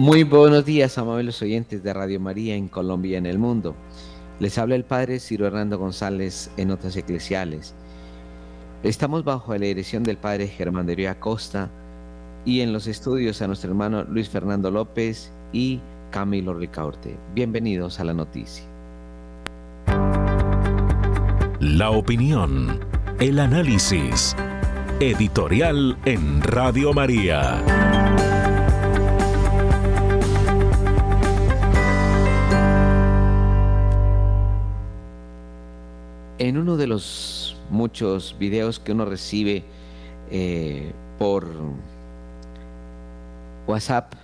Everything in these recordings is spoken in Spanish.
Muy buenos días, amables oyentes de Radio María en Colombia y en el mundo. Les habla el Padre Ciro Hernando González en Notas Eclesiales. Estamos bajo la dirección del Padre Germán de Río Acosta y en los estudios a nuestro hermano Luis Fernando López y Camilo Ricaurte. Bienvenidos a la noticia. La opinión, el análisis. Editorial en Radio María. En uno de los muchos videos que uno recibe eh, por WhatsApp,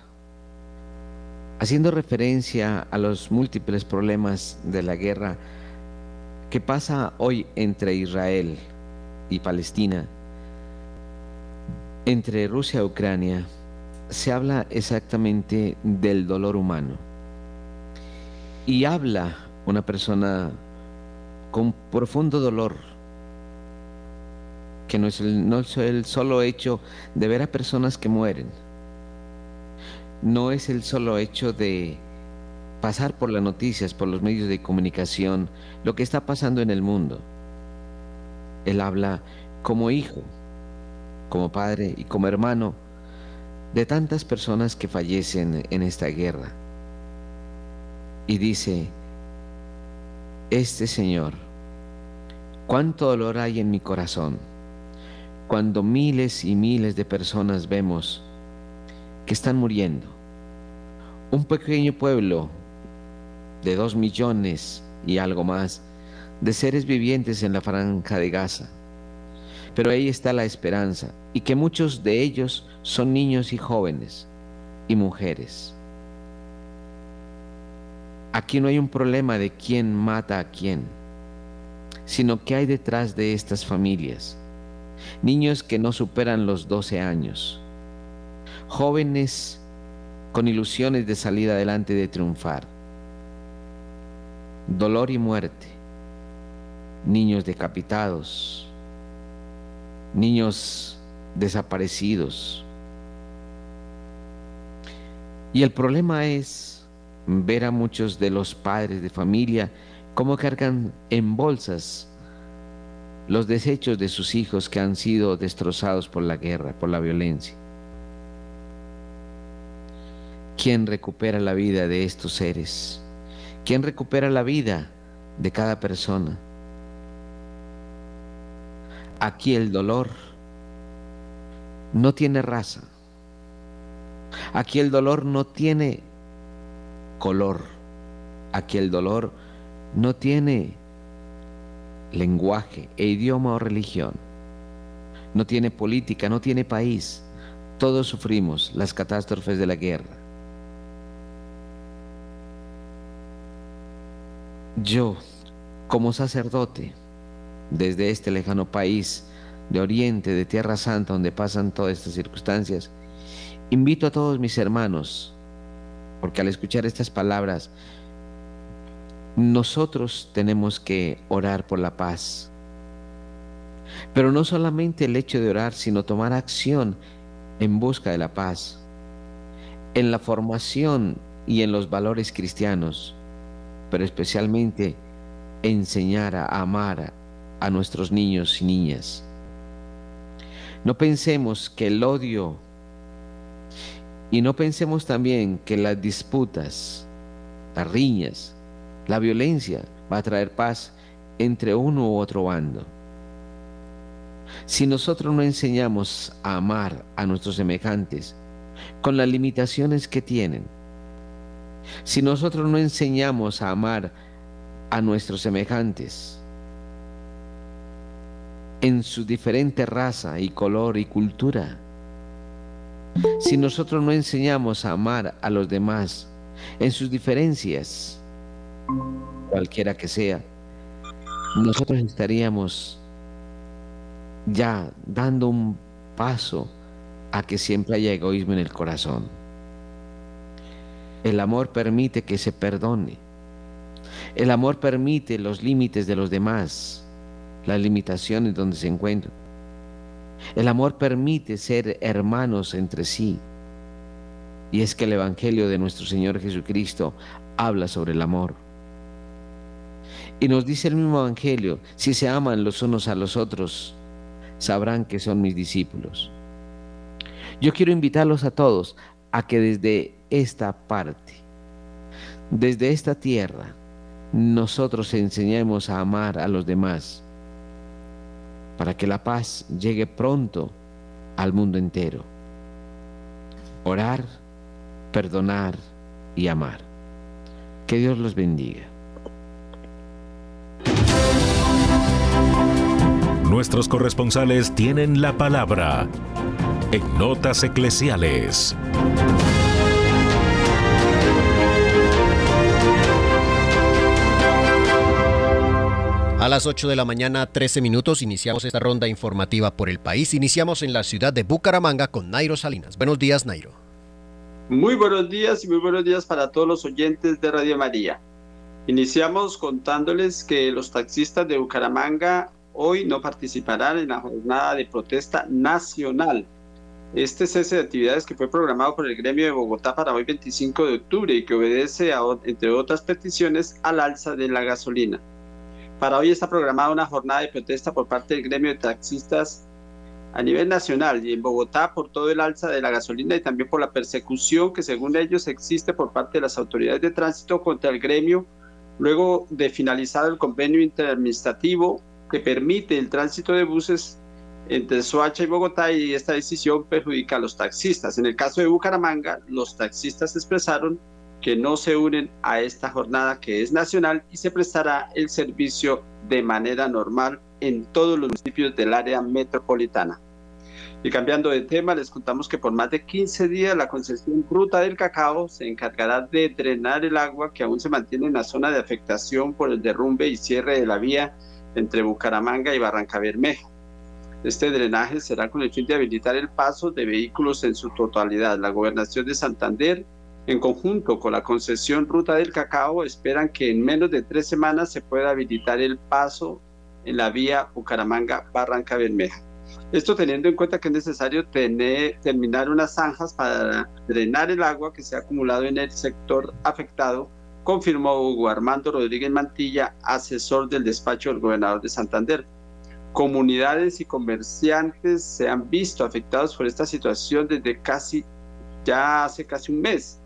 haciendo referencia a los múltiples problemas de la guerra que pasa hoy entre Israel y Palestina, entre Rusia y Ucrania, se habla exactamente del dolor humano. Y habla una persona con profundo dolor, que no es, el, no es el solo hecho de ver a personas que mueren, no es el solo hecho de pasar por las noticias, por los medios de comunicación, lo que está pasando en el mundo. Él habla como hijo, como padre y como hermano de tantas personas que fallecen en esta guerra. Y dice, este Señor, cuánto dolor hay en mi corazón cuando miles y miles de personas vemos que están muriendo. Un pequeño pueblo de dos millones y algo más de seres vivientes en la franja de Gaza. Pero ahí está la esperanza y que muchos de ellos son niños y jóvenes y mujeres. Aquí no hay un problema de quién mata a quién, sino que hay detrás de estas familias. Niños que no superan los 12 años, jóvenes con ilusiones de salir adelante de triunfar, dolor y muerte, niños decapitados, niños desaparecidos. Y el problema es ver a muchos de los padres de familia cómo cargan en bolsas los desechos de sus hijos que han sido destrozados por la guerra, por la violencia. ¿Quién recupera la vida de estos seres? ¿Quién recupera la vida de cada persona? Aquí el dolor no tiene raza. Aquí el dolor no tiene color. Aquí el dolor no tiene lenguaje e idioma o religión. No tiene política, no tiene país. Todos sufrimos las catástrofes de la guerra. Yo, como sacerdote, desde este lejano país de Oriente, de Tierra Santa, donde pasan todas estas circunstancias, invito a todos mis hermanos porque al escuchar estas palabras, nosotros tenemos que orar por la paz. Pero no solamente el hecho de orar, sino tomar acción en busca de la paz, en la formación y en los valores cristianos, pero especialmente enseñar a amar a nuestros niños y niñas. No pensemos que el odio y no pensemos también que las disputas, las riñas, la violencia va a traer paz entre uno u otro bando. Si nosotros no enseñamos a amar a nuestros semejantes con las limitaciones que tienen, si nosotros no enseñamos a amar a nuestros semejantes en su diferente raza y color y cultura. Si nosotros no enseñamos a amar a los demás en sus diferencias, cualquiera que sea, nosotros estaríamos ya dando un paso a que siempre haya egoísmo en el corazón. El amor permite que se perdone. El amor permite los límites de los demás, las limitaciones donde se encuentran. El amor permite ser hermanos entre sí. Y es que el Evangelio de nuestro Señor Jesucristo habla sobre el amor. Y nos dice el mismo Evangelio, si se aman los unos a los otros, sabrán que son mis discípulos. Yo quiero invitarlos a todos a que desde esta parte, desde esta tierra, nosotros enseñemos a amar a los demás, para que la paz llegue pronto al mundo entero. Orar, perdonar y amar. Que Dios los bendiga. Nuestros corresponsales tienen la palabra en Notas Eclesiales. A las 8 de la mañana, 13 minutos, iniciamos esta ronda informativa por el país. Iniciamos en la ciudad de Bucaramanga con Nairo Salinas. Buenos días, Nairo. Muy buenos días y muy buenos días para todos los oyentes de Radio María. Iniciamos contándoles que los taxistas de Bucaramanga hoy no participarán en la jornada de protesta nacional este cese de actividades que fue programado por el gremio de Bogotá para hoy 25 de octubre y que obedece, a, entre otras peticiones, al alza de la gasolina. Para hoy está programada una jornada de protesta por parte del gremio de taxistas a nivel nacional y en Bogotá por todo el alza de la gasolina y también por la persecución que según ellos existe por parte de las autoridades de tránsito contra el gremio luego de finalizar el convenio interadministrativo que permite el tránsito de buses entre Soacha y Bogotá y esta decisión perjudica a los taxistas. En el caso de Bucaramanga, los taxistas expresaron que no se unen a esta jornada que es nacional y se prestará el servicio de manera normal en todos los municipios del área metropolitana. Y cambiando de tema, les contamos que por más de 15 días la concesión Ruta del Cacao se encargará de drenar el agua que aún se mantiene en la zona de afectación por el derrumbe y cierre de la vía entre Bucaramanga y Barranca Bermeja. Este drenaje será con el fin de habilitar el paso de vehículos en su totalidad. La gobernación de Santander, en conjunto con la concesión Ruta del Cacao, esperan que en menos de tres semanas se pueda habilitar el paso en la vía Bucaramanga-Barranca Bermeja. Esto teniendo en cuenta que es necesario terminar unas zanjas para drenar el agua que se ha acumulado en el sector afectado, confirmó Hugo Armando Rodríguez Mantilla, asesor del despacho del gobernador de Santander comunidades y comerciantes se han visto afectados por esta situación desde casi, ya hace casi un mes.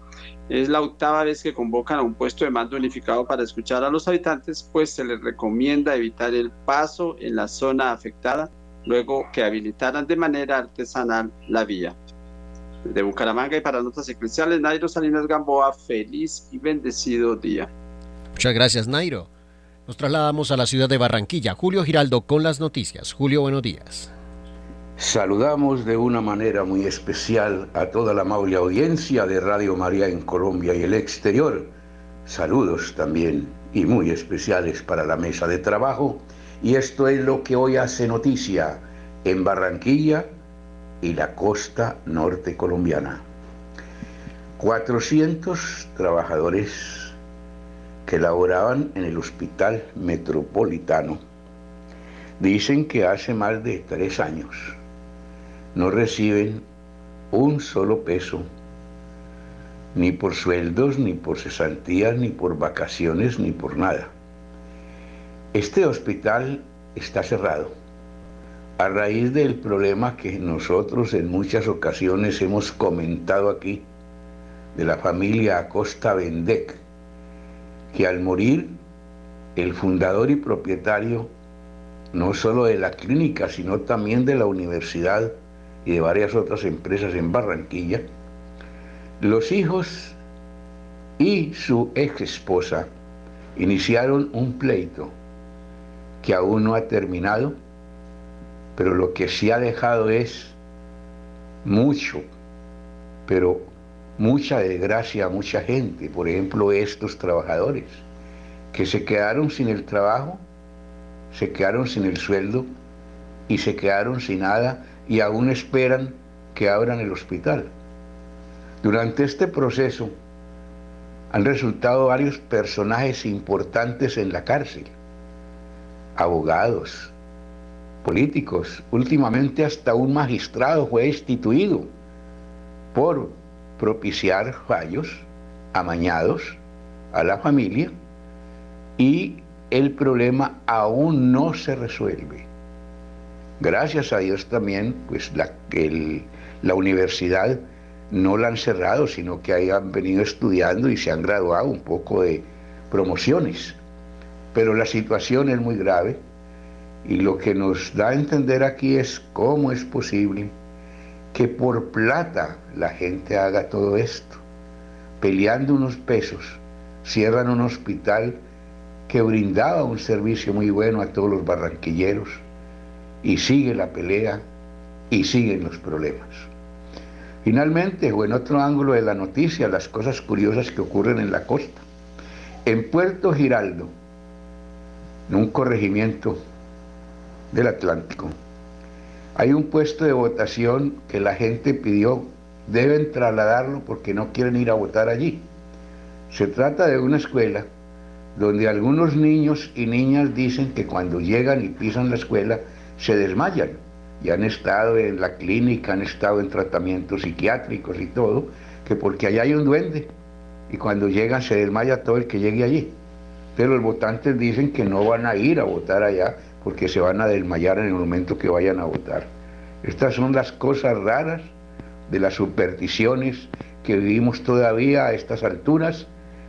Es la octava vez que convocan a un puesto de mando unificado para escuchar a los habitantes, pues se les recomienda evitar el paso en la zona afectada, luego que habilitaran de manera artesanal la vía. De Bucaramanga y para Notas Eclesiales, Nairo Salinas Gamboa, feliz y bendecido día. Muchas gracias, Nairo. Nos trasladamos a la ciudad de Barranquilla. Julio Giraldo con las noticias. Julio, buenos días. Saludamos de una manera muy especial a toda la amable audiencia de Radio María en Colombia y el exterior. Saludos también y muy especiales para la mesa de trabajo. Y esto es lo que hoy hace noticia en Barranquilla y la costa norte colombiana. 400 trabajadores que laboraban en el Hospital Metropolitano dicen que hace más de tres años no reciben un solo peso, ni por sueldos, ni por cesantías, ni por vacaciones, ni por nada. Este hospital está cerrado a raíz del problema que nosotros en muchas ocasiones hemos comentado aquí de la familia Acosta Bendec, que al morir el fundador y propietario no solo de la clínica, sino también de la universidad y de varias otras empresas en Barranquilla, los hijos y su ex esposa iniciaron un pleito que aún no ha terminado pero lo que sí ha dejado es mucho, pero mucha desgracia a mucha gente, por ejemplo estos trabajadores, que se quedaron sin el trabajo, se quedaron sin el sueldo y se quedaron sin nada y aún esperan que abran el hospital. Durante este proceso han resultado varios personajes importantes en la cárcel, abogados, políticos, últimamente hasta un magistrado fue destituido por propiciar fallos amañados a la familia y el problema aún no se resuelve. Gracias a Dios también, pues la, la universidad no la han cerrado, sino que hayan venido estudiando y se han graduado un poco de promociones. Pero la situación es muy grave y lo que nos da a entender aquí es cómo es posible que por plata la gente haga todo esto. Peleando unos pesos, cierran un hospital que brindaba un servicio muy bueno a todos los barranquilleros y sigue la pelea y siguen los problemas. Finalmente, o en otro ángulo de la noticia, las cosas curiosas que ocurren en la costa. En Puerto Giraldo, en un corregimiento del Atlántico, hay un puesto de votación que la gente pidió, deben trasladarlo porque no quieren ir a votar allí. Se trata de una escuela donde algunos niños y niñas dicen que cuando llegan y pisan la escuela se desmayan y han estado en la clínica, han estado en tratamientos psiquiátricos y todo, que porque allá hay un duende y cuando llegan se desmaya todo el que llegue allí. Pero los votantes dicen que no van a ir a votar allá porque se van a desmayar en el momento que vayan a votar. Estas son las cosas raras de las supersticiones que vivimos todavía a estas alturas,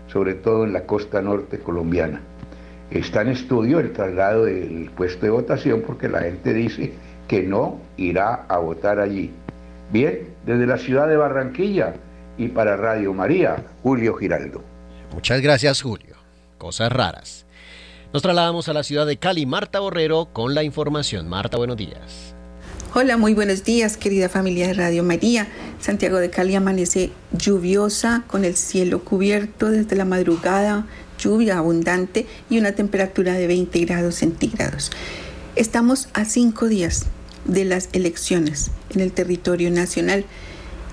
sobre todo en la costa norte colombiana. Está en estudio el traslado del puesto de votación porque la gente dice que no irá a votar allí. Bien, desde la ciudad de Barranquilla y para Radio María, Julio Giraldo. Muchas gracias, Julio. Cosas raras. Nos trasladamos a la ciudad de Cali, Marta Borrero, con la información. Marta, buenos días. Hola, muy buenos días, querida familia de Radio María. Santiago de Cali amanece lluviosa, con el cielo cubierto desde la madrugada, lluvia abundante y una temperatura de 20 grados centígrados. Estamos a cinco días de las elecciones en el territorio nacional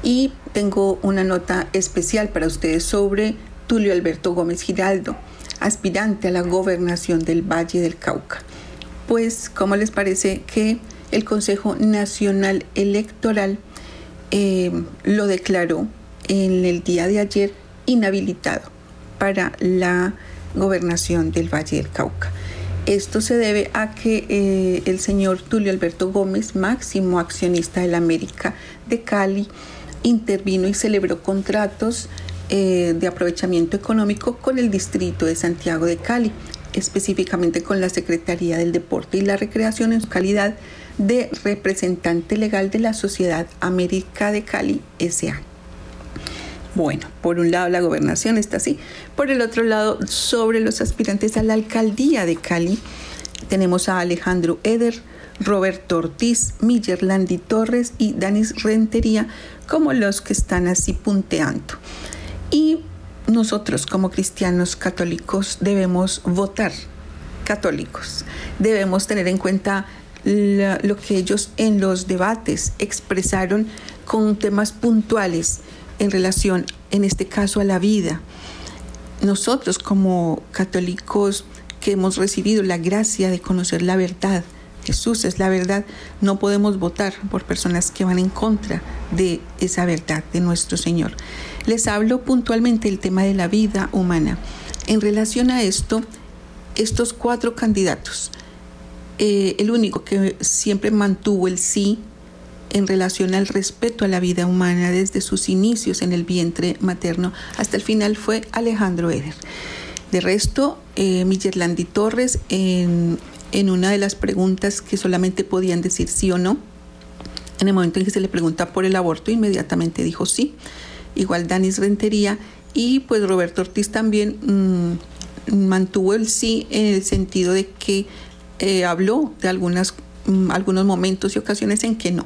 y tengo una nota especial para ustedes sobre Tulio Alberto Gómez Giraldo aspirante a la gobernación del Valle del Cauca. Pues, ¿cómo les parece que el Consejo Nacional Electoral eh, lo declaró en el día de ayer inhabilitado para la gobernación del Valle del Cauca? Esto se debe a que eh, el señor Tulio Alberto Gómez, máximo accionista de la América de Cali, intervino y celebró contratos eh, de aprovechamiento económico con el distrito de Santiago de Cali, específicamente con la Secretaría del Deporte y la Recreación en su calidad representante legal de la Sociedad América de Cali SA. Bueno, por un lado la gobernación está así, por el otro lado sobre los aspirantes a la alcaldía de Cali tenemos a Alejandro Eder, Roberto Ortiz, Miller Landi Torres y Danis Rentería como los que están así punteando. Y nosotros como cristianos católicos debemos votar católicos. Debemos tener en cuenta lo que ellos en los debates expresaron con temas puntuales en relación, en este caso, a la vida. Nosotros como católicos que hemos recibido la gracia de conocer la verdad, Jesús es la verdad, no podemos votar por personas que van en contra de esa verdad de nuestro Señor. Les hablo puntualmente del tema de la vida humana. En relación a esto, estos cuatro candidatos, eh, el único que siempre mantuvo el sí en relación al respeto a la vida humana desde sus inicios en el vientre materno hasta el final fue Alejandro Eder. De resto, eh, Landi Torres, en, en una de las preguntas que solamente podían decir sí o no, en el momento en que se le pregunta por el aborto, inmediatamente dijo sí igual Danis Rentería y pues Roberto Ortiz también mm, mantuvo el sí en el sentido de que eh, habló de algunas mm, algunos momentos y ocasiones en que no.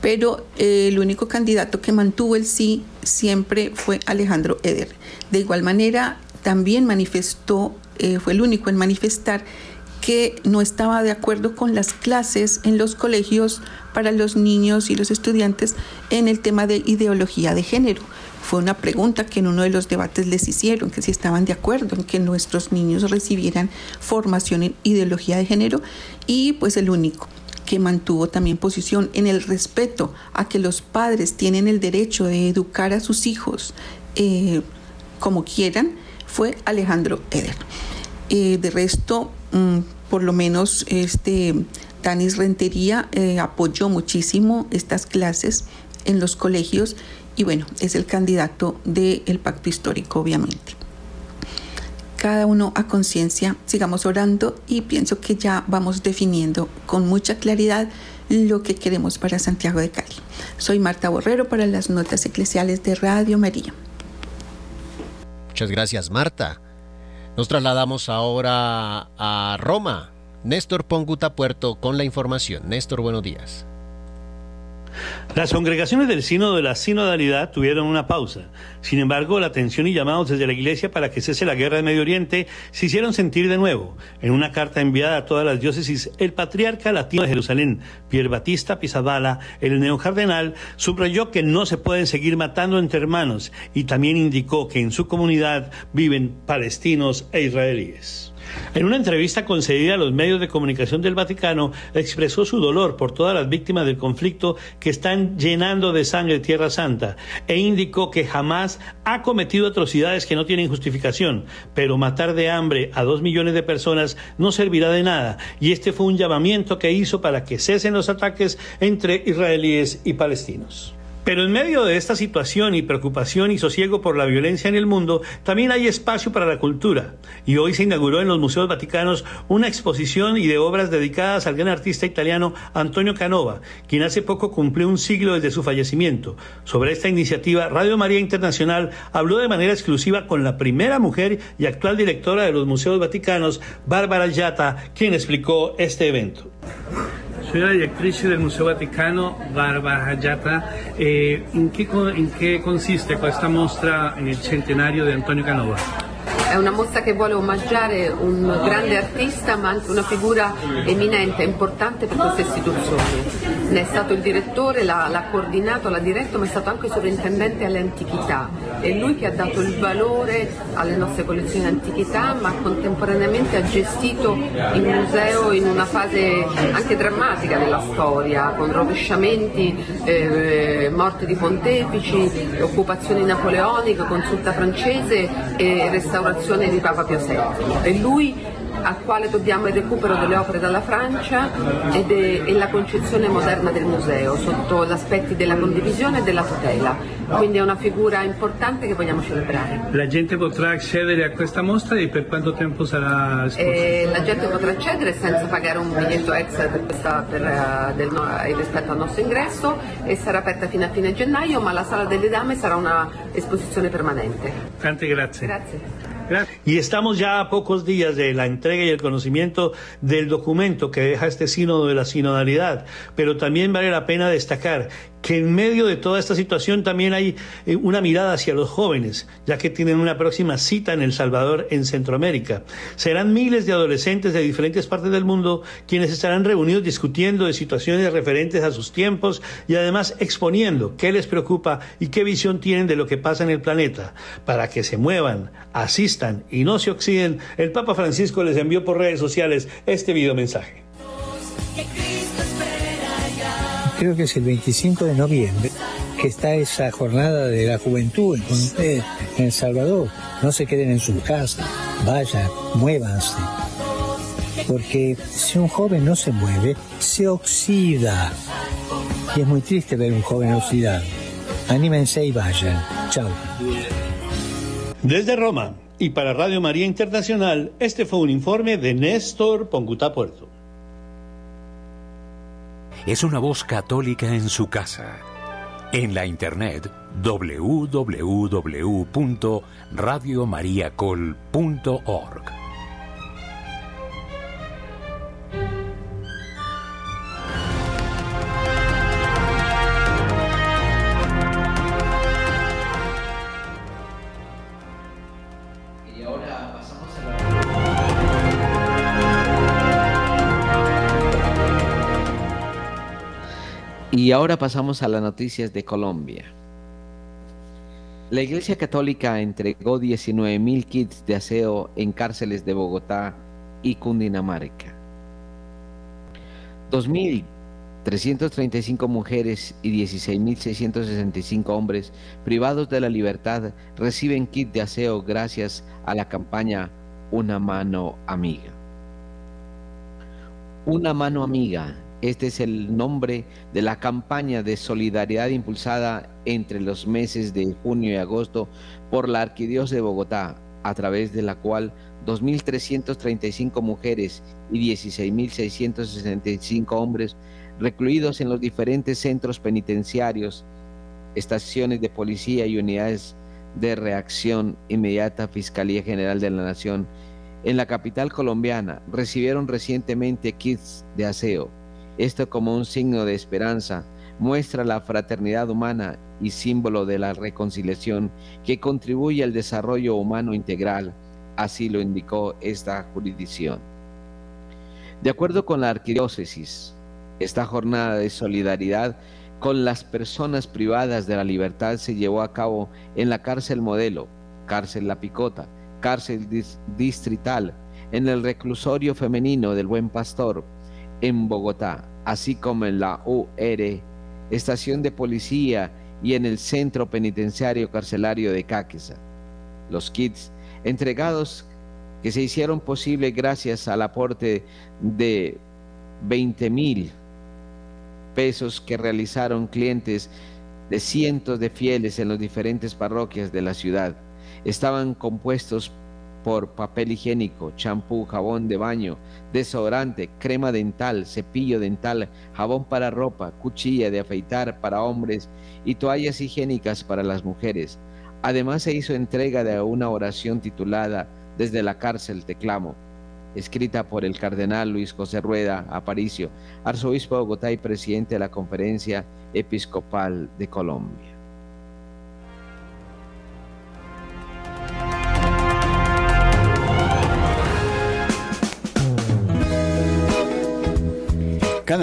Pero eh, el único candidato que mantuvo el sí siempre fue Alejandro Eder. De igual manera, también manifestó, eh, fue el único en manifestar que no estaba de acuerdo con las clases en los colegios para los niños y los estudiantes en el tema de ideología de género. Fue una pregunta que en uno de los debates les hicieron, que si estaban de acuerdo en que nuestros niños recibieran formación en ideología de género y pues el único que mantuvo también posición en el respeto a que los padres tienen el derecho de educar a sus hijos eh, como quieran, fue Alejandro Eder. Eh, de resto, mm, por lo menos este Tanis Rentería eh, apoyó muchísimo estas clases en los colegios y bueno, es el candidato del pacto histórico, obviamente. Cada uno a conciencia, sigamos orando y pienso que ya vamos definiendo con mucha claridad lo que queremos para Santiago de Cali. Soy Marta Borrero para las notas eclesiales de Radio María. Muchas gracias, Marta. Nos trasladamos ahora a Roma. Néstor Ponguta Puerto con la información. Néstor, buenos días. Las congregaciones del Sínodo de la Sinodalidad tuvieron una pausa. Sin embargo, la atención y llamados desde la Iglesia para que cese la guerra de Medio Oriente se hicieron sentir de nuevo. En una carta enviada a todas las diócesis, el patriarca latino de Jerusalén, Pier Batista Pisabala, el neocardenal, subrayó que no se pueden seguir matando entre hermanos y también indicó que en su comunidad viven palestinos e israelíes. En una entrevista concedida a los medios de comunicación del Vaticano, expresó su dolor por todas las víctimas del conflicto que están llenando de sangre Tierra Santa e indicó que jamás ha cometido atrocidades que no tienen justificación, pero matar de hambre a dos millones de personas no servirá de nada y este fue un llamamiento que hizo para que cesen los ataques entre israelíes y palestinos. Pero en medio de esta situación y preocupación y sosiego por la violencia en el mundo, también hay espacio para la cultura. Y hoy se inauguró en los Museos Vaticanos una exposición y de obras dedicadas al gran artista italiano Antonio Canova, quien hace poco cumplió un siglo desde su fallecimiento. Sobre esta iniciativa, Radio María Internacional habló de manera exclusiva con la primera mujer y actual directora de los Museos Vaticanos, Bárbara Yata, quien explicó este evento. La directrice del Museo Vaticano, Barbara Hayata. Eh, ¿en, qué, ¿In che consiste questa mostra nel centenario di Antonio Canova? È una mostra che vuole omaggiare un grande artista ma anche una figura eminente importante per questa istituzione. Ne è stato il direttore, l'ha, l'ha coordinato, l'ha diretto, ma è stato anche sovrintendente alle antichità. È lui che ha dato il valore alle nostre collezioni di antichità, ma contemporaneamente ha gestito il museo in una fase anche drammatica della storia, con rovesciamenti, eh, morte di pontefici, occupazioni napoleoniche, consulta francese e restaurazione di Papa Pio VII. E lui al quale dobbiamo il recupero delle opere dalla Francia ed è, e la concezione moderna del museo sotto gli aspetti della condivisione e della tutela. Quindi è una figura importante che vogliamo celebrare. La gente potrà accedere a questa mostra e per quanto tempo sarà esposta? Eh, la gente potrà accedere senza pagare un biglietto extra per questa, per, uh, del, uh, rispetto al nostro ingresso e sarà aperta fino a fine gennaio, ma la sala delle dame sarà una esposizione permanente. Tante grazie. Grazie. Y estamos ya a pocos días de la entrega y el conocimiento del documento que deja este sínodo de la sinodalidad, pero también vale la pena destacar que en medio de toda esta situación también hay eh, una mirada hacia los jóvenes, ya que tienen una próxima cita en El Salvador, en Centroamérica. Serán miles de adolescentes de diferentes partes del mundo quienes estarán reunidos discutiendo de situaciones referentes a sus tiempos y además exponiendo qué les preocupa y qué visión tienen de lo que pasa en el planeta. Para que se muevan, asistan y no se oxiden, el Papa Francisco les envió por redes sociales este video mensaje. Creo que es el 25 de noviembre, que está esa jornada de la juventud ustedes en El Salvador. No se queden en sus casas, vayan, muévanse. Porque si un joven no se mueve, se oxida. Y es muy triste ver un joven oxidado. Anímense y vayan. Chao. Desde Roma y para Radio María Internacional, este fue un informe de Néstor Ponguta Puerto es una voz católica en su casa. En la internet www.radiomariacol.org. Y ahora pasamos a las noticias de Colombia. La Iglesia Católica entregó 19.000 kits de aseo en cárceles de Bogotá y Cundinamarca. 2.335 mujeres y 16.665 hombres privados de la libertad reciben kit de aseo gracias a la campaña Una mano amiga. Una mano amiga este es el nombre de la campaña de solidaridad impulsada entre los meses de junio y agosto por la Arquidiócesis de Bogotá, a través de la cual 2.335 mujeres y 16.665 hombres recluidos en los diferentes centros penitenciarios, estaciones de policía y unidades de reacción inmediata Fiscalía General de la Nación en la capital colombiana recibieron recientemente kits de aseo esto como un signo de esperanza muestra la fraternidad humana y símbolo de la reconciliación que contribuye al desarrollo humano integral, así lo indicó esta jurisdicción. De acuerdo con la arquidiócesis, esta jornada de solidaridad con las personas privadas de la libertad se llevó a cabo en la cárcel modelo, cárcel La Picota, cárcel distrital, en el reclusorio femenino del Buen Pastor, en Bogotá, así como en la UR, estación de policía y en el centro penitenciario carcelario de Cáqueza. Los kits entregados que se hicieron posible gracias al aporte de 20 mil pesos que realizaron clientes de cientos de fieles en las diferentes parroquias de la ciudad. Estaban compuestos por papel higiénico, champú, jabón de baño, desodorante, crema dental, cepillo dental, jabón para ropa, cuchilla de afeitar para hombres y toallas higiénicas para las mujeres. Además se hizo entrega de una oración titulada Desde la cárcel te clamo, escrita por el cardenal Luis José Rueda Aparicio, arzobispo de Bogotá y presidente de la Conferencia Episcopal de Colombia.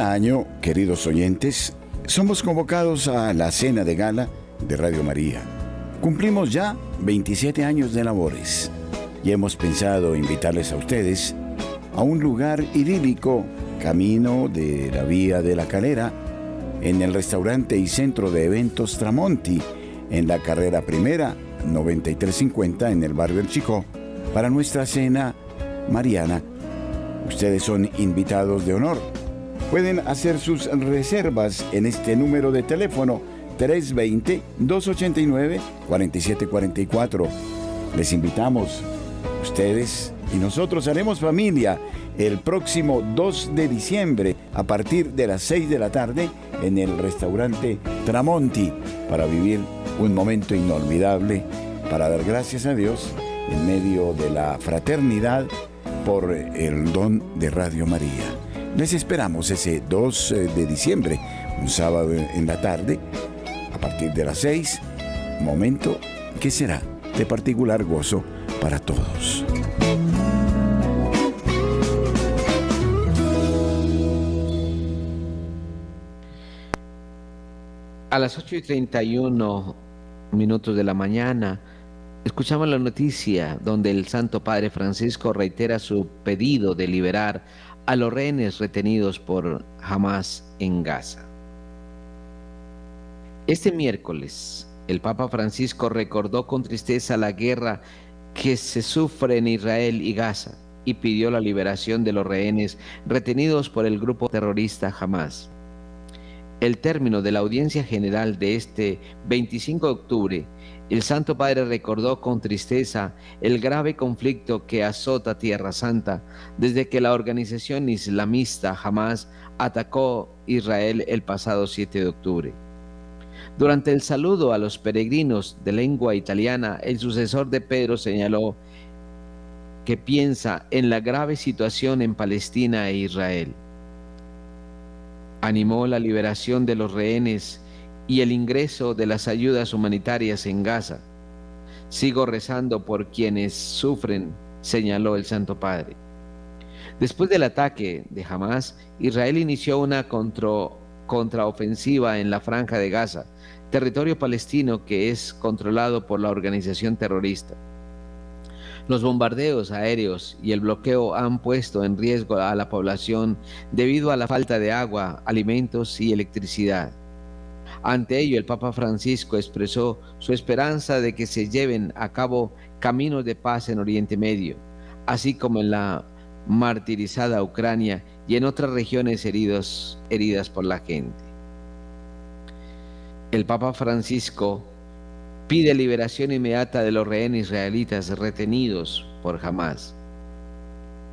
Año, queridos oyentes, somos convocados a la cena de gala de Radio María. Cumplimos ya 27 años de labores y hemos pensado invitarles a ustedes a un lugar idílico, camino de la Vía de la Calera, en el restaurante y centro de eventos Tramonti, en la carrera primera 9350 en el barrio El Chico, para nuestra cena mariana. Ustedes son invitados de honor Pueden hacer sus reservas en este número de teléfono 320-289-4744. Les invitamos, ustedes y nosotros haremos familia el próximo 2 de diciembre a partir de las 6 de la tarde en el restaurante Tramonti para vivir un momento inolvidable, para dar gracias a Dios en medio de la fraternidad por el don de Radio María. Les esperamos ese 2 eh, de diciembre, un sábado en la tarde, a partir de las 6, momento que será de particular gozo para todos. A las 8 y 31 minutos de la mañana, escuchamos la noticia donde el Santo Padre Francisco reitera su pedido de liberar a los rehenes retenidos por Hamas en Gaza. Este miércoles, el Papa Francisco recordó con tristeza la guerra que se sufre en Israel y Gaza y pidió la liberación de los rehenes retenidos por el grupo terrorista Hamas. El término de la audiencia general de este 25 de octubre el Santo Padre recordó con tristeza el grave conflicto que azota Tierra Santa desde que la organización islamista Hamas atacó Israel el pasado 7 de octubre. Durante el saludo a los peregrinos de lengua italiana, el sucesor de Pedro señaló que piensa en la grave situación en Palestina e Israel. Animó la liberación de los rehenes y el ingreso de las ayudas humanitarias en Gaza. Sigo rezando por quienes sufren, señaló el Santo Padre. Después del ataque de Hamas, Israel inició una contraofensiva en la franja de Gaza, territorio palestino que es controlado por la organización terrorista. Los bombardeos aéreos y el bloqueo han puesto en riesgo a la población debido a la falta de agua, alimentos y electricidad. Ante ello, el Papa Francisco expresó su esperanza de que se lleven a cabo caminos de paz en Oriente Medio, así como en la martirizada Ucrania y en otras regiones heridas por la gente. El Papa Francisco pide liberación inmediata de los rehenes israelitas retenidos por Hamas.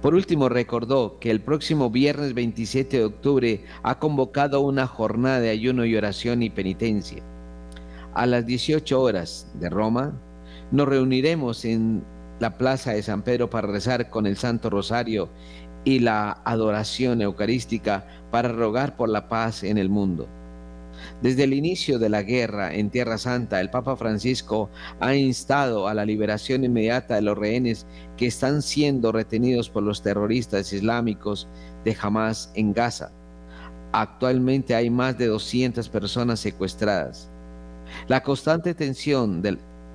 Por último, recordó que el próximo viernes 27 de octubre ha convocado una jornada de ayuno y oración y penitencia. A las 18 horas de Roma, nos reuniremos en la plaza de San Pedro para rezar con el Santo Rosario y la adoración eucarística para rogar por la paz en el mundo. Desde el inicio de la guerra en Tierra Santa, el Papa Francisco ha instado a la liberación inmediata de los rehenes que están siendo retenidos por los terroristas islámicos de Hamas en Gaza. Actualmente hay más de 200 personas secuestradas. La constante tensión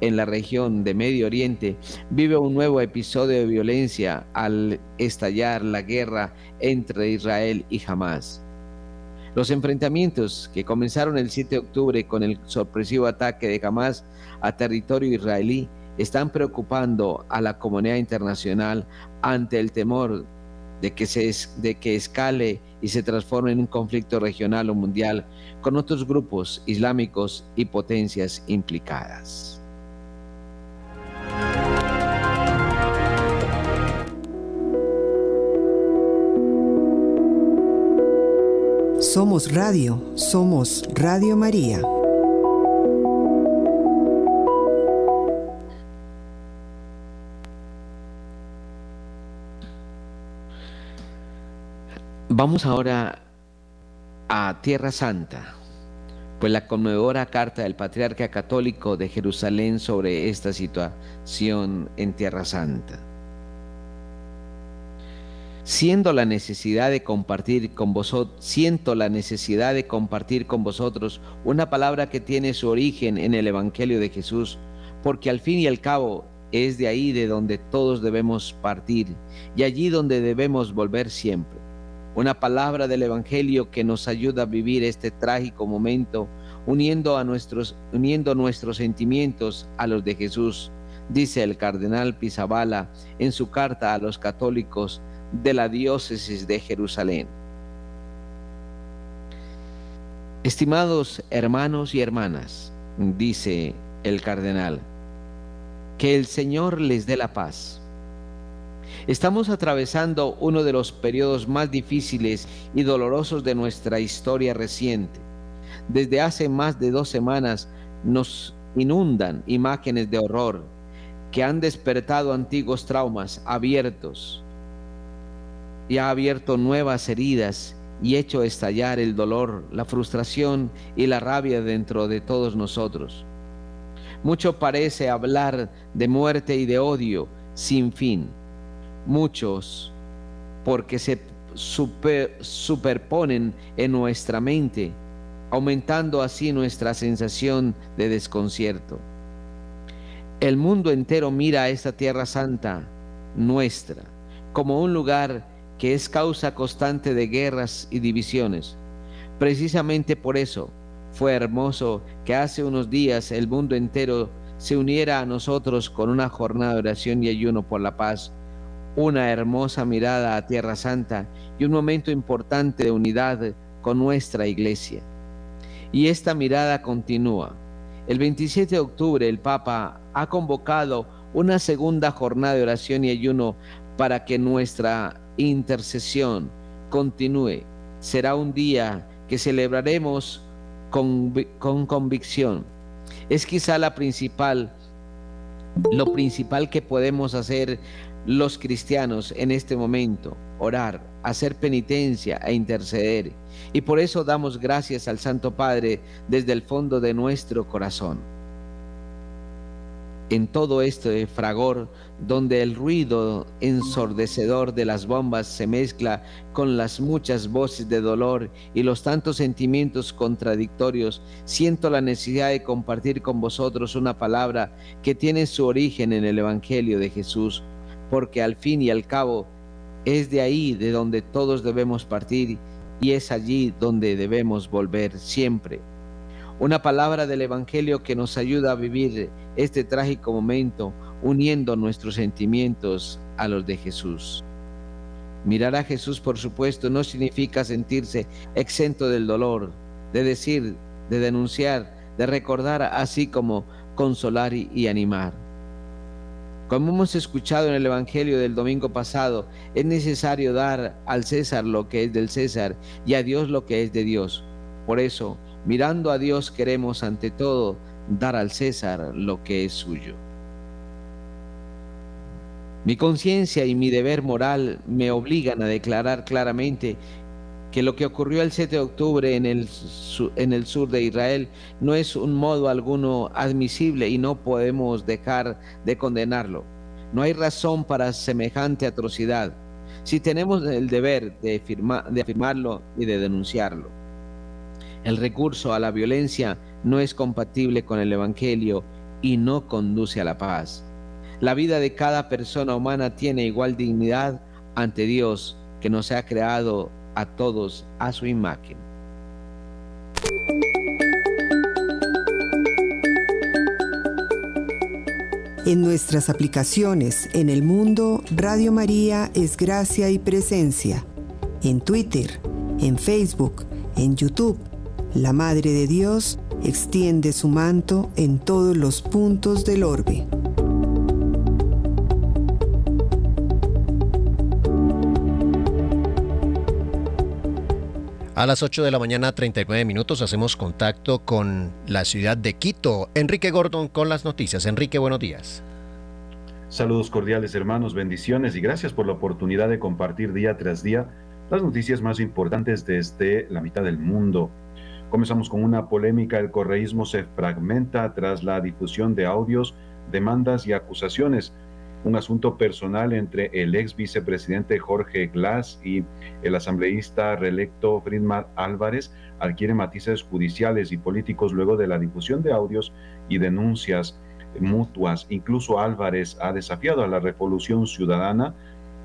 en la región de Medio Oriente vive un nuevo episodio de violencia al estallar la guerra entre Israel y Hamas. Los enfrentamientos que comenzaron el 7 de octubre con el sorpresivo ataque de Hamas a territorio israelí están preocupando a la comunidad internacional ante el temor de que, se, de que escale y se transforme en un conflicto regional o mundial con otros grupos islámicos y potencias implicadas. Somos Radio, somos Radio María. Vamos ahora a Tierra Santa, pues la conmovedora carta del Patriarca Católico de Jerusalén sobre esta situación en Tierra Santa siendo la necesidad de compartir con vosotros, siento la necesidad de compartir con vosotros una palabra que tiene su origen en el Evangelio de Jesús, porque al fin y al cabo es de ahí de donde todos debemos partir y allí donde debemos volver siempre. Una palabra del Evangelio que nos ayuda a vivir este trágico momento uniendo, a nuestros, uniendo nuestros sentimientos a los de Jesús, dice el cardenal Pizabala en su carta a los católicos de la diócesis de Jerusalén. Estimados hermanos y hermanas, dice el cardenal, que el Señor les dé la paz. Estamos atravesando uno de los periodos más difíciles y dolorosos de nuestra historia reciente. Desde hace más de dos semanas nos inundan imágenes de horror que han despertado antiguos traumas abiertos y ha abierto nuevas heridas y hecho estallar el dolor, la frustración y la rabia dentro de todos nosotros. Mucho parece hablar de muerte y de odio sin fin. Muchos porque se superponen en nuestra mente, aumentando así nuestra sensación de desconcierto. El mundo entero mira a esta tierra santa nuestra como un lugar que es causa constante de guerras y divisiones. Precisamente por eso fue hermoso que hace unos días el mundo entero se uniera a nosotros con una jornada de oración y ayuno por la paz, una hermosa mirada a Tierra Santa y un momento importante de unidad con nuestra iglesia. Y esta mirada continúa. El 27 de octubre el Papa ha convocado una segunda jornada de oración y ayuno para que nuestra intercesión continúe. Será un día que celebraremos con, con convicción. Es quizá la principal, lo principal que podemos hacer los cristianos en este momento, orar, hacer penitencia e interceder. Y por eso damos gracias al Santo Padre desde el fondo de nuestro corazón. En todo este fragor, donde el ruido ensordecedor de las bombas se mezcla con las muchas voces de dolor y los tantos sentimientos contradictorios, siento la necesidad de compartir con vosotros una palabra que tiene su origen en el Evangelio de Jesús, porque al fin y al cabo es de ahí de donde todos debemos partir y es allí donde debemos volver siempre una palabra del Evangelio que nos ayuda a vivir este trágico momento uniendo nuestros sentimientos a los de Jesús. Mirar a Jesús, por supuesto, no significa sentirse exento del dolor, de decir, de denunciar, de recordar, así como consolar y, animar. Como hemos escuchado en el Evangelio del domingo pasado, es necesario dar al César lo que es del César y a Dios lo que es de Dios. Por eso, Mirando a Dios queremos ante todo dar al César lo que es suyo. Mi conciencia y mi deber moral me obligan a declarar claramente que lo que ocurrió el 7 de octubre en el, sur de Israel no es un modo alguno admisible y no podemos dejar de condenarlo. No hay razón para semejante atrocidad si tenemos el deber de, de afirmarlo y de denunciarlo. El recurso a la violencia no es compatible con el Evangelio y no conduce a la paz. La vida de cada persona humana tiene igual dignidad ante Dios que nos ha creado a todos a su imagen. En nuestras aplicaciones en el mundo, Radio María es gracia y presencia. En Twitter, en Facebook, en YouTube la Madre de Dios extiende su manto en todos los puntos del orbe. A las 8 de la mañana 39 minutos hacemos contacto con la ciudad de Quito. Enrique Gordon con las noticias. Enrique, buenos días. Saludos cordiales hermanos, bendiciones y gracias por la oportunidad de compartir día tras día las noticias más importantes desde la mitad del mundo. Comenzamos con una polémica. El correísmo se fragmenta tras la difusión de audios, demandas y acusaciones. Un asunto personal entre el ex vicepresidente Jorge Glass y el asambleísta reelecto Friedman Álvarez adquiere matices judiciales y políticos luego de la difusión de audios y denuncias mutuas. Incluso Álvarez ha desafiado a la revolución ciudadana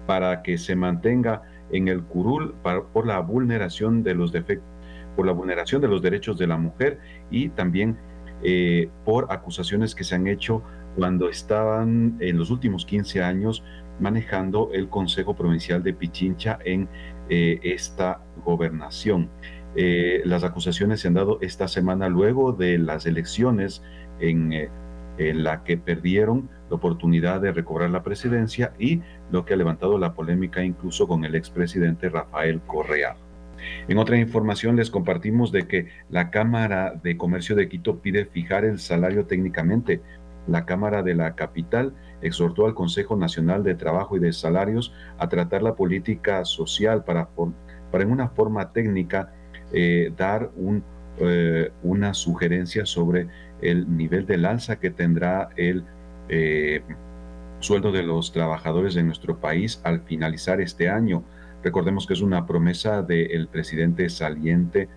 para que se mantenga en el curul por la vulneración de los defectos por la vulneración de los derechos de la mujer y también eh, por acusaciones que se han hecho cuando estaban en los últimos 15 años manejando el Consejo Provincial de Pichincha en eh, esta gobernación. Eh, las acusaciones se han dado esta semana luego de las elecciones en, en la que perdieron la oportunidad de recobrar la presidencia y lo que ha levantado la polémica incluso con el expresidente Rafael Correa. En otra información les compartimos de que la Cámara de Comercio de Quito pide fijar el salario técnicamente. La Cámara de la Capital exhortó al Consejo Nacional de Trabajo y de Salarios a tratar la política social para, para en una forma técnica eh, dar un, eh, una sugerencia sobre el nivel del alza que tendrá el eh, sueldo de los trabajadores de nuestro país al finalizar este año. Recordemos que es una promesa del presidente saliente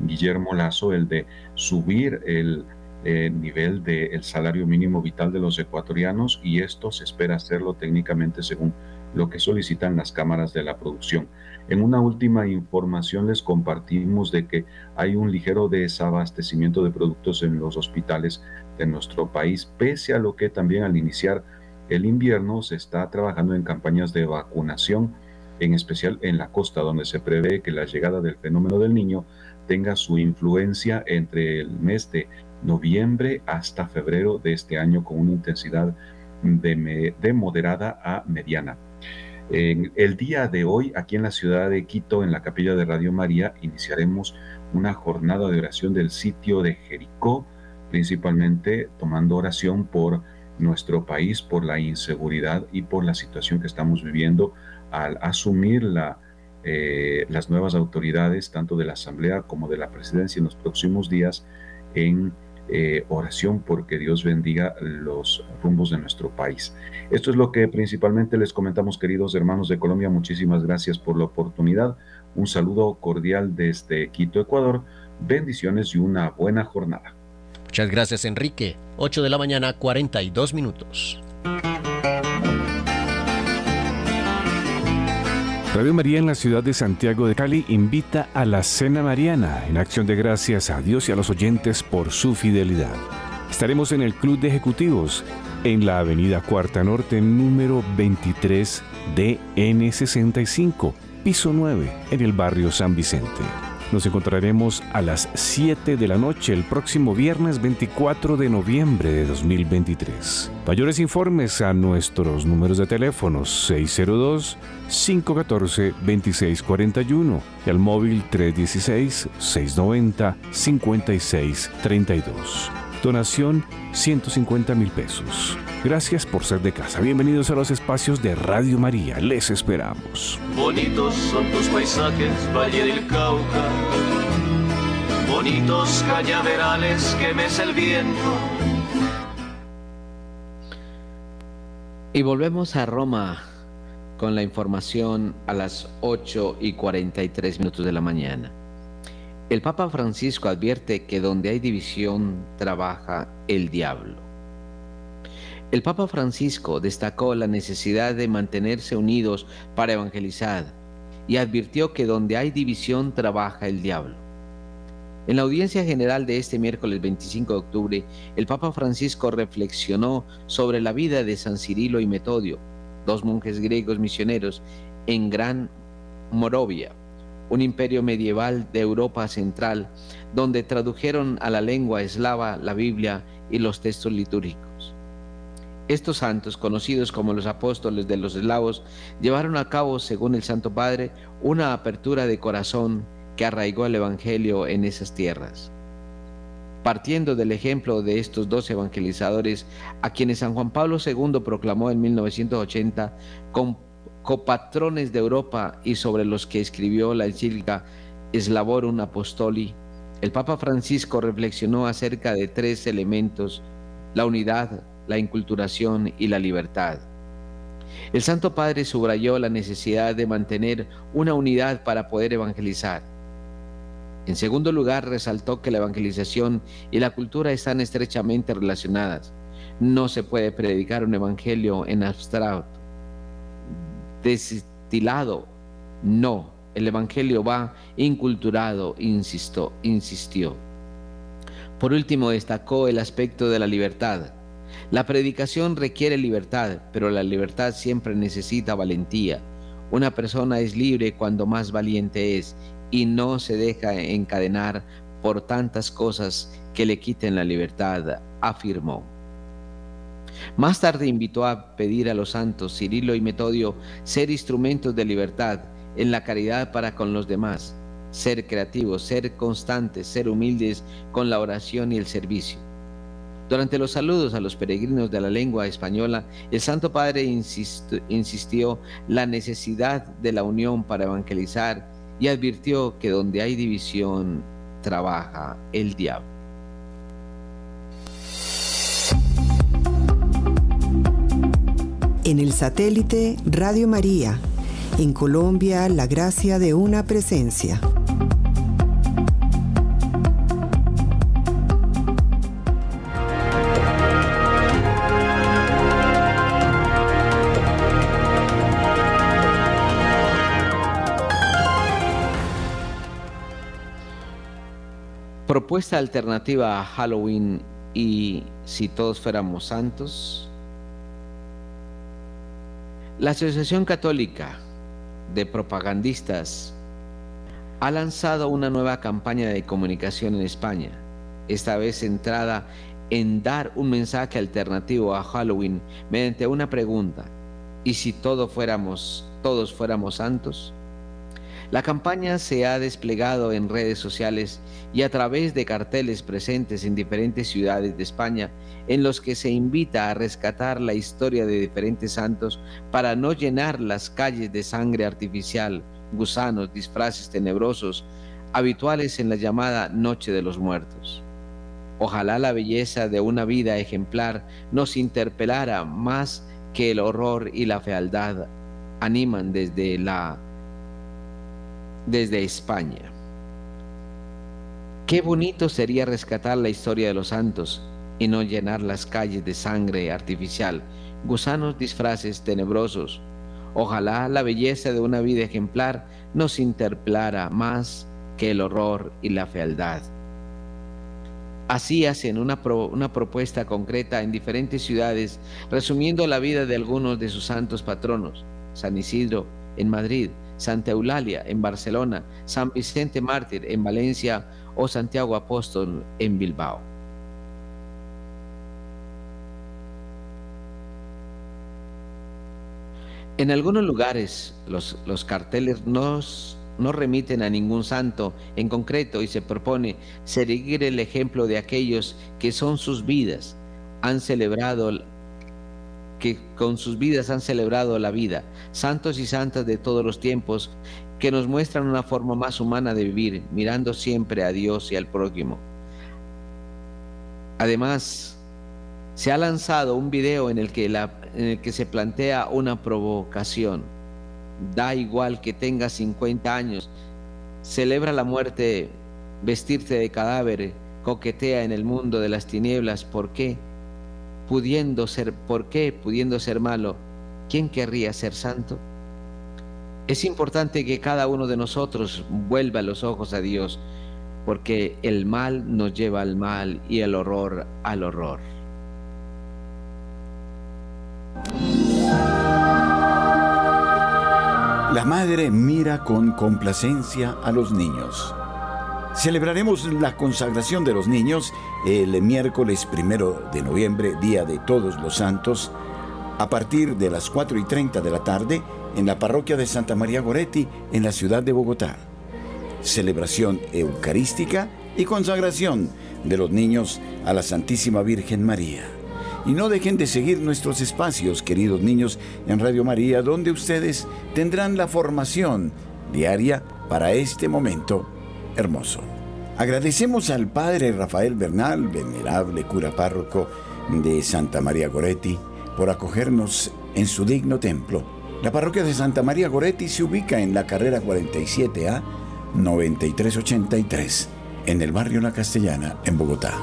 Guillermo Lazo el de subir el eh, nivel del salario mínimo vital de los ecuatorianos y esto se espera hacerlo técnicamente según lo que solicitan las cámaras de la producción. En una última información les compartimos de que hay un ligero desabastecimiento de productos en los hospitales de nuestro país, pese a lo que también al iniciar el invierno se está trabajando en campañas de vacunación en especial en la costa, donde se prevé que la llegada del fenómeno del niño tenga su influencia entre el mes de noviembre hasta febrero de este año con una intensidad de, moderada a mediana. En el día de hoy, aquí en la ciudad de Quito, en la capilla de Radio María, iniciaremos una jornada de oración del sitio de Jericó, principalmente tomando oración por nuestro país, por la inseguridad y por la situación que estamos viviendo al asumir eh, las nuevas autoridades, tanto de la Asamblea como de la Presidencia en los próximos días, en eh, oración porque Dios bendiga los rumbos de nuestro país. Esto es lo que principalmente les comentamos, queridos hermanos de Colombia. Muchísimas gracias por la oportunidad. Un saludo cordial desde Quito, Ecuador. Bendiciones y una buena jornada. Muchas gracias, Enrique. 8 de la mañana, 42 minutos. Radio María en la ciudad de Santiago de Cali invita a la Cena Mariana en acción de gracias a Dios y a los oyentes por su fidelidad. Estaremos en el Club de Ejecutivos en la Avenida Cuarta Norte número 23 DN65, piso 9, en el barrio San Vicente. Nos encontraremos a las 7 de la noche el próximo viernes 24 de noviembre de 2023. Mayores informes a nuestros números de teléfono 602-514-2641 y al móvil 316-690-5632. Donación 150 mil pesos. Gracias por ser de casa. Bienvenidos a los espacios de Radio María. Les esperamos. Bonitos son tus paisajes, Valle del Cauca. Bonitos cañaverales que mece el viento. Y volvemos a Roma con la información a las 8 y 43 minutos de la mañana. El Papa Francisco advierte que donde hay división trabaja el diablo. El Papa Francisco destacó la necesidad de mantenerse unidos para evangelizar y advirtió que donde hay división trabaja el diablo. En la audiencia general de este miércoles 25 de octubre, el Papa Francisco reflexionó sobre la vida de San Cirilo y Metodio, dos monjes griegos misioneros en Gran Morovia, un imperio medieval de Europa Central, donde tradujeron a la lengua eslava la Biblia y los textos litúrgicos. Estos santos, conocidos como los apóstoles de los eslavos, llevaron a cabo, según el Santo Padre, una apertura de corazón que arraigó el Evangelio en esas tierras. Partiendo del ejemplo de estos dos evangelizadores, a quienes San Juan Pablo II proclamó en 1980 como copatrones de Europa y sobre los que escribió la encíclica Slavorum Apostoli, el Papa Francisco reflexionó acerca de tres elementos, la unidad, la inculturación y la libertad. El Santo Padre subrayó la necesidad de mantener una unidad para poder evangelizar. En segundo lugar, resaltó que la evangelización y la cultura están estrechamente relacionadas. No se puede predicar un evangelio en abstracto, destilado. No, el evangelio va inculturado, insistió, insistió. Por último, destacó el aspecto de la libertad. La predicación requiere libertad, pero la libertad siempre necesita valentía. Una persona es libre cuando más valiente es y no se deja encadenar por tantas cosas que le quiten la libertad, afirmó. Más tarde invitó a pedir a los santos Cirilo y Metodio ser instrumentos de libertad en la caridad para con los demás, ser creativos, ser constantes, ser humildes con la oración y el servicio. Durante los saludos a los peregrinos de la lengua española, el Santo Padre insistió la necesidad de la unión para evangelizar y advirtió que donde hay división trabaja el diablo. En el satélite Radio María, en Colombia, la gracia de una presencia. propuesta alternativa a Halloween y si todos fuéramos santos? La Asociación Católica de Propagandistas ha lanzado una nueva campaña de comunicación en España, esta vez centrada en dar un mensaje alternativo a Halloween mediante una pregunta, ¿y si todos fuéramos, todos fuéramos santos? La campaña se ha desplegado en redes sociales y a través de carteles presentes en diferentes ciudades de España en los que se invita a rescatar la historia de diferentes santos para no llenar las calles de sangre artificial, gusanos, disfraces tenebrosos habituales en la llamada Noche de los Muertos. Ojalá la belleza de una vida ejemplar nos interpelara más que el horror y la fealdad animan desde la desde España. Qué bonito sería rescatar la historia de los santos y no llenar las calles de sangre artificial, gusanos disfraces tenebrosos. Ojalá la belleza de una vida ejemplar nos interpelara más que el horror y la fealdad. Así hacen una, una, propuesta concreta en diferentes ciudades, resumiendo la vida de algunos de sus santos patronos. San Isidro en Madrid, Santa Eulalia en Barcelona, San Vicente Mártir en Valencia o Santiago Apóstol en Bilbao. En algunos lugares los, los carteles no no remiten a ningún santo en concreto y se propone seguir el ejemplo de aquellos que son sus vidas, han celebrado que con sus vidas han celebrado la vida, santos y santas de todos los tiempos que nos muestran una forma más humana de vivir, mirando siempre a Dios y al prójimo. Además, se ha lanzado un video en el que, la, en el que se plantea una provocación Da igual que tengas 50 años. Celebra la muerte, vestirte de cadáver, coquetea en el mundo de las tinieblas. ¿Por qué? Pudiendo ser, ¿por qué? Pudiendo ser malo, ¿quién querría ser santo? Es importante que cada uno de nosotros vuelva los ojos a Dios, porque el mal nos lleva al mal y el horror al horror. La madre mira con complacencia a los niños. Celebraremos la consagración de los niños el miércoles primero de noviembre, Día de Todos los Santos, a partir de las 4 y 30 de la tarde en la parroquia de Santa María Goretti, en la ciudad de Bogotá. Celebración eucarística y consagración de los niños a la Santísima Virgen María. Y no dejen de seguir nuestros espacios, queridos niños, en Radio María, donde ustedes tendrán la formación diaria para este momento hermoso. Agradecemos al Padre Rafael Bernal, venerable cura párroco de Santa María Goretti, por acogernos en su digno templo. La parroquia de Santa María Goretti se ubica en la carrera 47A 9383, en el barrio La Castellana, en Bogotá.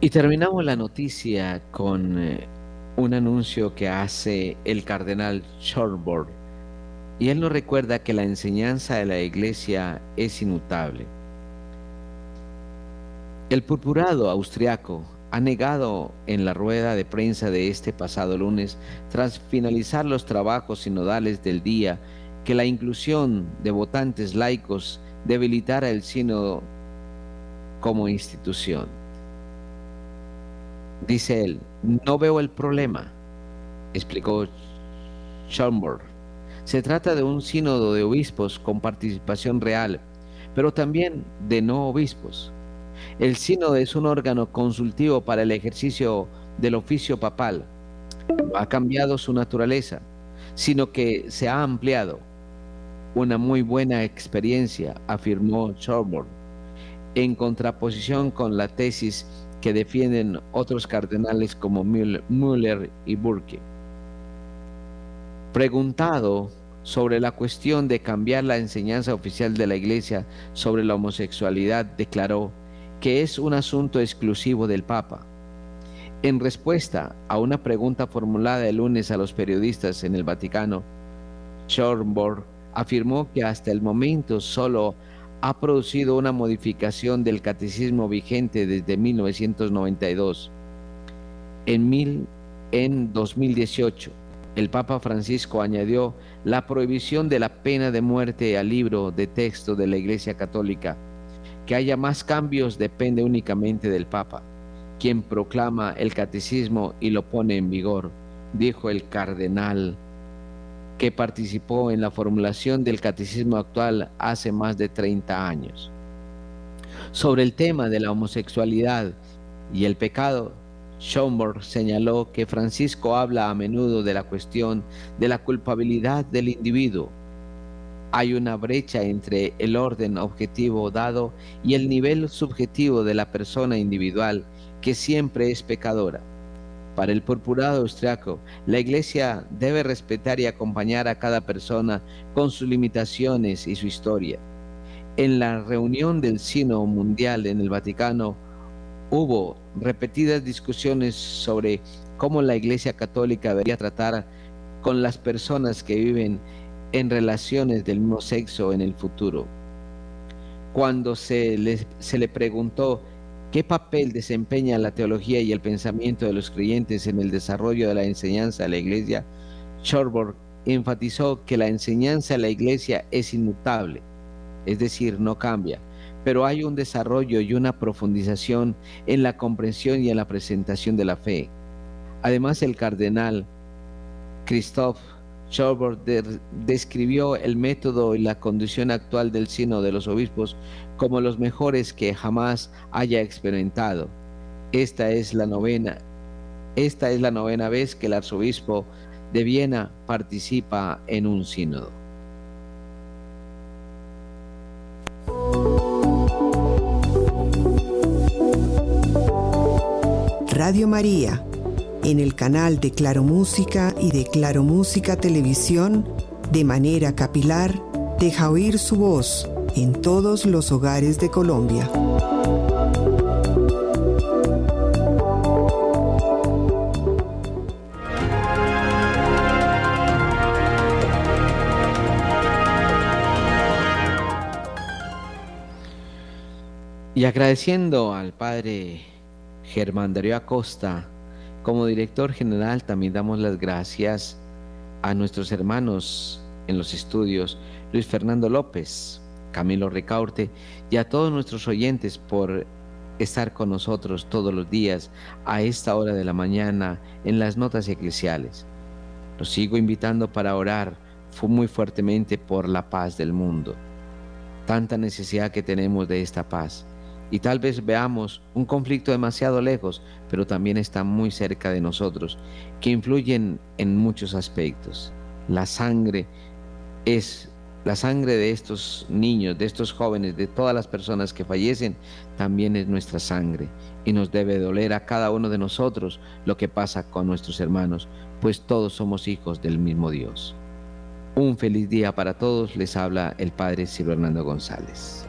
Y terminamos la noticia con eh, un anuncio que hace el cardenal Schorborg. Y él nos recuerda que la enseñanza de la iglesia es inmutable. El purpurado austriaco ha negado en la rueda de prensa de este pasado lunes, tras finalizar los trabajos sinodales del día, que la inclusión de votantes laicos debilitara el sínodo como institución. Dice él, no veo el problema, explicó Schomburg. Se trata de un sínodo de obispos con participación real, pero también de no obispos. El sínodo es un órgano consultivo para el ejercicio del oficio papal. No ha cambiado su naturaleza, sino que se ha ampliado. Una muy buena experiencia, afirmó Schomburg, en contraposición con la tesis que defienden otros cardenales como Müller y Burke. Preguntado sobre la cuestión de cambiar la enseñanza oficial de la Iglesia sobre la homosexualidad, declaró que es un asunto exclusivo del Papa. En respuesta a una pregunta formulada el lunes a los periodistas en el Vaticano, Schornborg afirmó que hasta el momento solo ha producido una modificación del catecismo vigente desde 1992. En, mil, en 2018, el Papa Francisco añadió la prohibición de la pena de muerte al libro de texto de la Iglesia Católica. Que haya más cambios depende únicamente del Papa, quien proclama el catecismo y lo pone en vigor, dijo el cardenal que participó en la formulación del catecismo actual hace más de 30 años. Sobre el tema de la homosexualidad y el pecado, Schomburg señaló que Francisco habla a menudo de la cuestión de la culpabilidad del individuo. Hay una brecha entre el orden objetivo dado y el nivel subjetivo de la persona individual que siempre es pecadora. Para el purpurado austriaco, la Iglesia debe respetar y acompañar a cada persona con sus limitaciones y su historia. En la reunión del Sino Mundial en el Vaticano hubo repetidas discusiones sobre cómo la Iglesia Católica debería tratar con las personas que viven en relaciones del mismo sexo en el futuro. Cuando se le, se le preguntó qué papel desempeña la teología y el pensamiento de los creyentes en el desarrollo de la enseñanza de la Iglesia, Schorborg enfatizó que la enseñanza de la Iglesia es inmutable, es decir, no cambia, pero hay un desarrollo y una profundización en la comprensión y en la presentación de la fe. Además, el cardenal Christoph Schorborg describió el método y la condición actual del sino de los obispos como los mejores que jamás haya experimentado. Esta es la novena, esta es la novena vez que el arzobispo de Viena participa en un sínodo. Radio María en el canal de Claro Música y de Claro Música Televisión, de manera capilar, deja oír su voz en todos los hogares de Colombia. Y agradeciendo al Padre Germán Darío Acosta, como director general también damos las gracias a nuestros hermanos en los estudios, Luis Fernando López, Camilo Ricaurte y a todos nuestros oyentes por estar con nosotros todos los días a esta hora de la mañana en las notas eclesiales. Los sigo invitando para orar muy fuertemente por la paz del mundo. Tanta necesidad que tenemos de esta paz y tal vez veamos un conflicto demasiado lejos, pero también está muy cerca de nosotros, que influyen en muchos aspectos. La sangre es la sangre de estos niños, de estos jóvenes, de todas las personas que fallecen, también es nuestra sangre y nos debe doler a cada uno de nosotros lo que pasa con nuestros hermanos, pues todos somos hijos del mismo Dios. Un feliz día para todos, les habla el Padre Silvio Hernando González.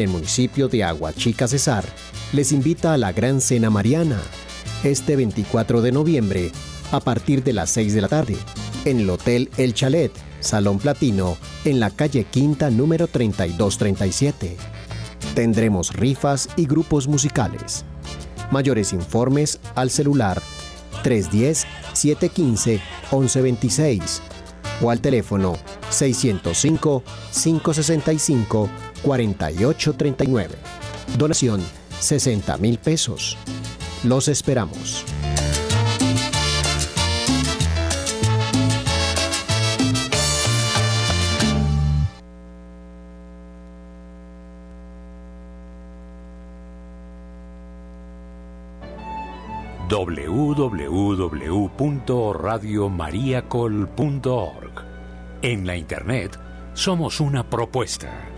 El municipio de Aguachica Cesar les invita a la Gran Cena Mariana este 24 de noviembre a partir de las 6 de la tarde en el Hotel El Chalet, Salón Platino, en la calle Quinta número 3237. Tendremos rifas y grupos musicales. Mayores informes al celular 310-715-1126 o al teléfono 605-565-4839. Donación 60 mil pesos. Los esperamos. www.radiomariacol.org. En la Internet somos una propuesta